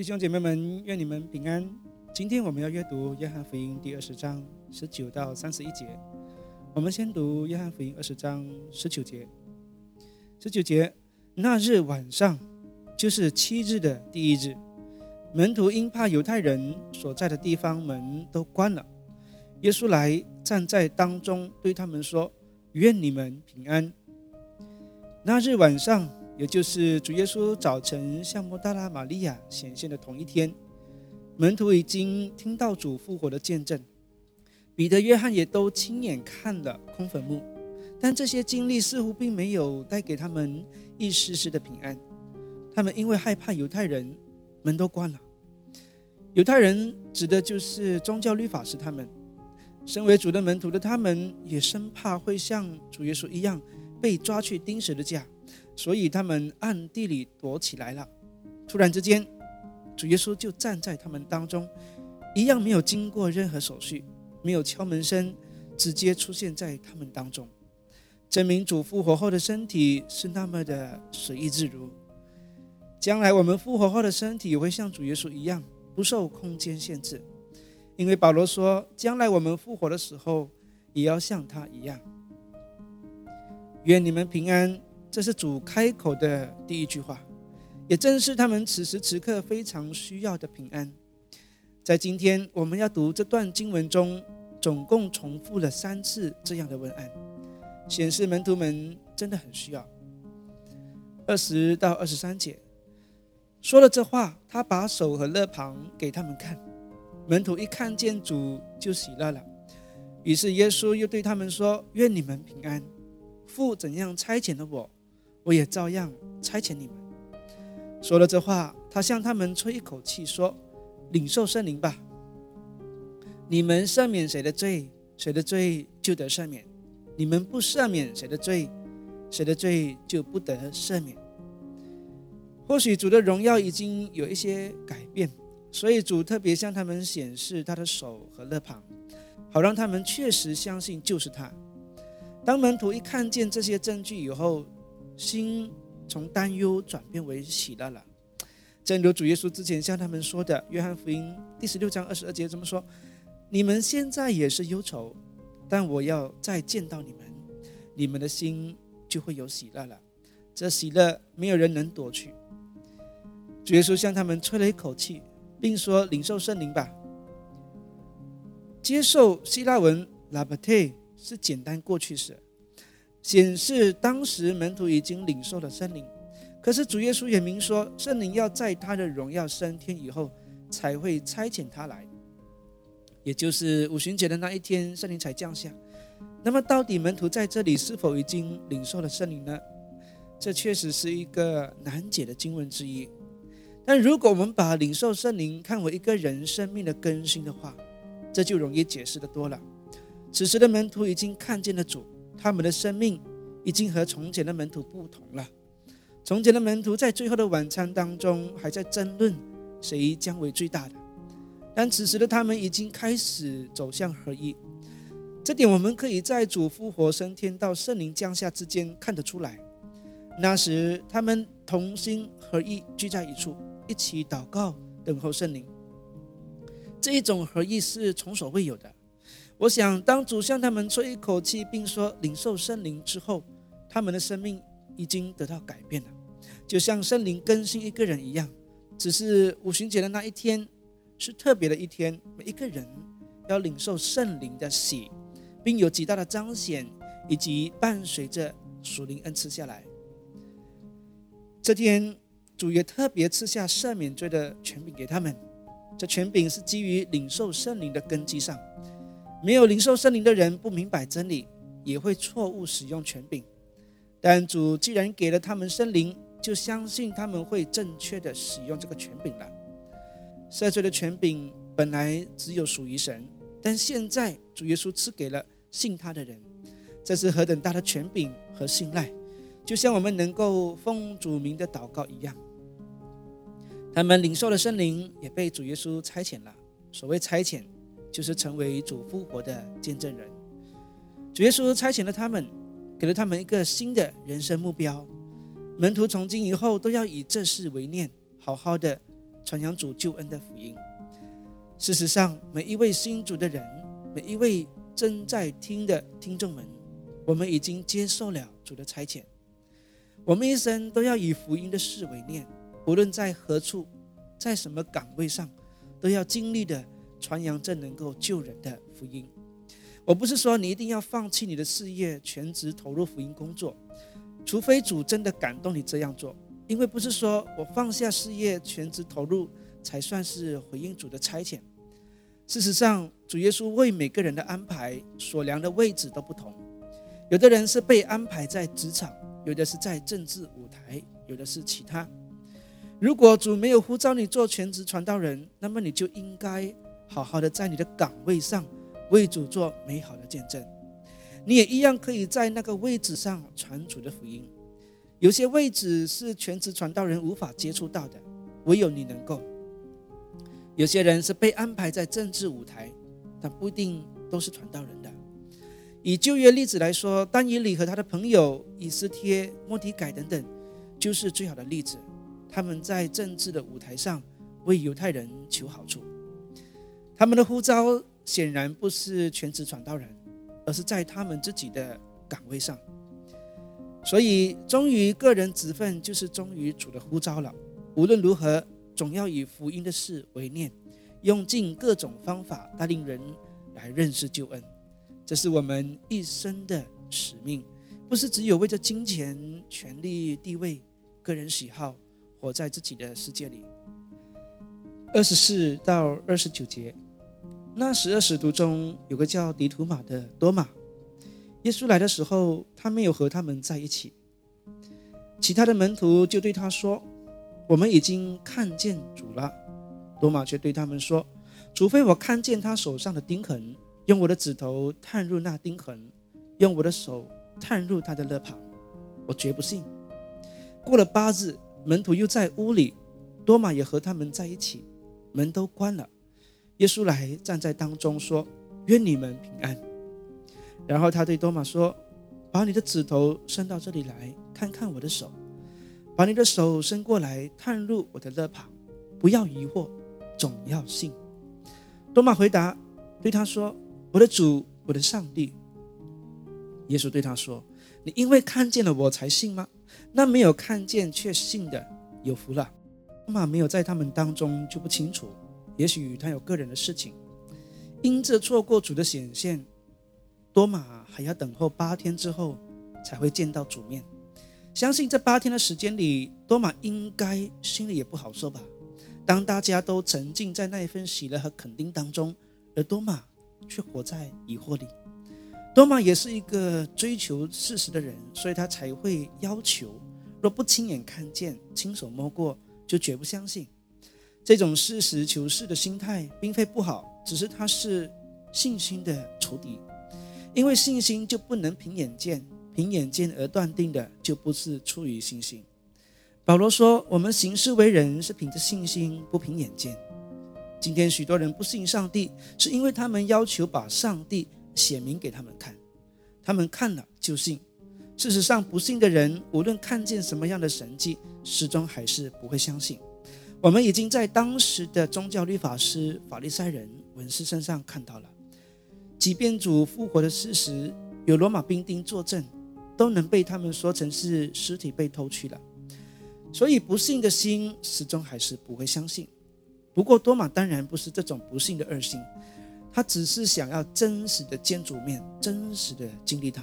弟兄姐妹们，愿你们平安。今天我们要阅读约翰福音第二十章十九到三十一节。我们先读约翰福音二十章十九节。十九节，那日晚上，就是七日的第一日，门徒因怕犹太人所在的地方门都关了，耶稣来站在当中，对他们说：“愿你们平安。”那日晚上，也就是主耶稣早晨向莫大拉玛利亚显现的同一天，门徒已经听到主复活的见证，彼得、约翰也都亲眼看了空坟墓，但这些经历似乎并没有带给他们一丝丝的平安。他们因为害怕犹太人，门都关了。犹太人指的就是宗教律法师，他们身为主的门徒的他们，也生怕会像主耶稣一样。被抓去钉十字架，所以他们暗地里躲起来了。突然之间，主耶稣就站在他们当中，一样没有经过任何手续，没有敲门声，直接出现在他们当中，证明主复活后的身体是那么的随意自如。将来我们复活后的身体也会像主耶稣一样，不受空间限制，因为保罗说，将来我们复活的时候，也要像他一样。愿你们平安，这是主开口的第一句话，也正是他们此时此刻非常需要的平安。在今天我们要读这段经文中，总共重复了三次这样的文案，显示门徒们真的很需要。二十到二十三节说了这话，他把手和肋旁给他们看，门徒一看见主就喜乐了。于是耶稣又对他们说：“愿你们平安。”父怎样差遣了我，我也照样差遣你们。说了这话，他向他们吹一口气，说：“领受圣灵吧。你们赦免谁的罪，谁的罪就得赦免；你们不赦免谁的罪，谁的罪就不得赦免。”或许主的荣耀已经有一些改变，所以主特别向他们显示他的手和肋旁，好让他们确实相信就是他。当门徒一看见这些证据以后，心从担忧转变为喜乐了。正如主耶稣之前向他们说的，《约翰福音》第十六章二十二节这么说：“你们现在也是忧愁，但我要再见到你们，你们的心就会有喜乐了。这喜乐没有人能夺去。”主耶稣向他们吹了一口气，并说：“领受圣灵吧。”接受希腊文 “labate”。是简单过去式，显示当时门徒已经领受了圣灵。可是主耶稣也明说，圣灵要在他的荣耀升天以后，才会差遣他来，也就是五旬节的那一天，圣灵才降下。那么，到底门徒在这里是否已经领受了圣灵呢？这确实是一个难解的经文之一。但如果我们把领受圣灵看为一个人生命的更新的话，这就容易解释的多了。此时的门徒已经看见了主，他们的生命已经和从前的门徒不同了。从前的门徒在最后的晚餐当中还在争论谁将为最大的，但此时的他们已经开始走向合一。这点我们可以在主复活升天到圣灵降下之间看得出来。那时他们同心合一，聚在一处，一起祷告，等候圣灵。这一种合一是从所未有的。我想，当主向他们吹一口气，并说领受圣灵之后，他们的生命已经得到改变了，就像圣灵更新一个人一样。只是五旬节的那一天是特别的一天，每一个人要领受圣灵的喜，并有极大的彰显，以及伴随着属灵恩赐下来。这天，主也特别赐下赦免罪的权柄给他们，这权柄是基于领受圣灵的根基上。没有领受圣灵的人不明白真理，也会错误使用权柄。但主既然给了他们圣灵，就相信他们会正确的使用这个权柄了。赦罪的权柄本来只有属于神，但现在主耶稣赐给了信他的人，这是何等大的权柄和信赖！就像我们能够奉主名的祷告一样。他们领受的圣灵，也被主耶稣差遣了。所谓差遣。就是成为主复活的见证人。主耶稣差遣了他们，给了他们一个新的人生目标。门徒从今以后都要以这事为念，好好的传扬主救恩的福音。事实上，每一位新主的人，每一位正在听的听众们，我们已经接受了主的差遣。我们一生都要以福音的事为念，无论在何处，在什么岗位上，都要尽力的传扬这能够救人的福音。我不是说你一定要放弃你的事业，全职投入福音工作，除非主真的感动你这样做。因为不是说我放下事业，全职投入，才算是回应主的差遣。事实上，主耶稣为每个人的安排所量的位置都不同。有的人是被安排在职场，有的是在政治舞台，有的是其他。如果主没有呼召你做全职传道人，那么你就应该好好的在你的岗位上为主做美好的见证。你也一样可以在那个位置上传主的福音。有些位置是全职传道人无法接触到的，唯有你能够。有些人是被安排在政治舞台，但不一定都是传道人的。以旧约例子来说，丹以里和他的朋友以斯帖、莫迪改等等，就是最好的例子。他们在政治的舞台上为犹太人求好处，他们的呼召显然不是全职传道人，而是在他们自己的岗位上。所以，忠于个人职分，就是忠于主的呼召了。无论如何。总要以福音的事为念，用尽各种方法带领人来认识救恩，这是我们一生的使命，不是只有为着金钱、权力、地位、个人喜好，活在自己的世界里。二十四到二十九节，那十二使徒中有个叫迪图马的多马，耶稣来的时候，他没有和他们在一起，其他的门徒就对他说。我们已经看见主了，多马却对他们说：“除非我看见他手上的钉痕，用我的指头探入那钉痕，用我的手探入他的肋旁，我绝不信。”过了八日，门徒又在屋里，多马也和他们在一起，门都关了。耶稣来站在当中说：“愿你们平安。”然后他对多马说：“把你的指头伸到这里来看看我的手。”把你的手伸过来，探入我的肋旁，不要疑惑，总要信。多马回答，对他说：“我的主，我的上帝。”耶稣对他说：“你因为看见了我才信吗？那没有看见却信的，有福了。”多马没有在他们当中就不清楚，也许他有个人的事情，因这错过主的显现，多马还要等候八天之后才会见到主面。相信这八天的时间里，多马应该心里也不好受吧。当大家都沉浸在那一份喜乐和肯定当中，而多马却活在疑惑里。多马也是一个追求事实的人，所以他才会要求：若不亲眼看见、亲手摸过，就绝不相信。这种实事求是的心态并非不好，只是它是信心的仇敌，因为信心就不能凭眼见。凭眼见而断定的，就不是出于信心。保罗说：“我们行事为人是凭着信心，不凭眼见。”今天许多人不信上帝，是因为他们要求把上帝显明给他们看，他们看了就信。事实上，不信的人无论看见什么样的神迹，始终还是不会相信。我们已经在当时的宗教律法师、法利赛人、文士身上看到了，即便主复活的事实，有罗马兵丁作证。都能被他们说成是尸体被偷去了，所以不幸的心始终还是不会相信。不过多马当然不是这种不幸的恶心，他只是想要真实的见主面，真实的经历他。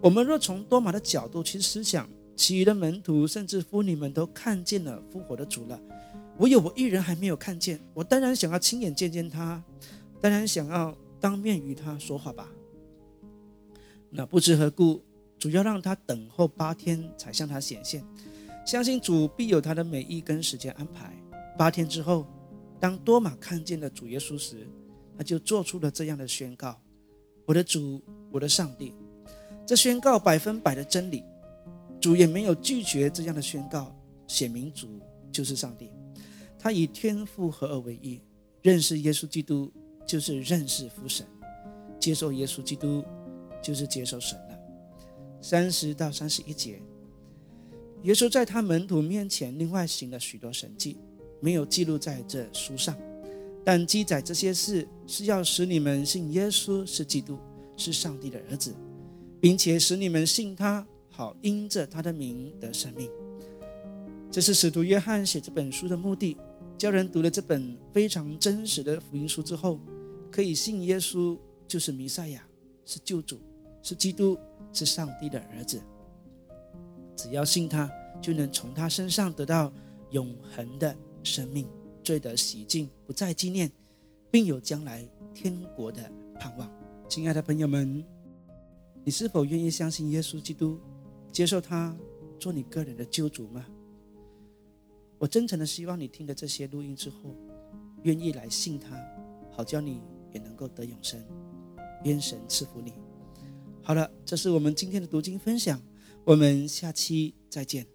我们若从多马的角度去思想，其余的门徒甚至妇女们都看见了复活的主了，唯有我一人还没有看见。我当然想要亲眼见见他，当然想要当面与他说话吧。那不知何故。主要让他等候八天才向他显现，相信主必有他的美意跟时间安排。八天之后，当多马看见了主耶稣时，他就做出了这样的宣告：“我的主，我的上帝。”这宣告百分百的真理，主也没有拒绝这样的宣告，显明主就是上帝。他以天父合而为一，认识耶稣基督就是认识父神，接受耶稣基督就是接受神了。三十到三十一节，耶稣在他门徒面前另外行了许多神迹，没有记录在这书上，但记载这些事是要使你们信耶稣是基督，是上帝的儿子，并且使你们信他，好因着他的名得生命。这是使徒约翰写这本书的目的，叫人读了这本非常真实的福音书之后，可以信耶稣就是弥赛亚，是救主，是基督，是上帝的儿子。只要信他，就能从他身上得到永恒的生命，罪得洗净，不再纪念，并有将来天国的盼望。亲爱的朋友们，你是否愿意相信耶稣基督，接受他做你个人的救主吗？我真诚的希望你听了这些录音之后，愿意来信他，好叫你也能够得永生。愿神赐福你。好了，这是我们今天的读经分享。我们下期再见。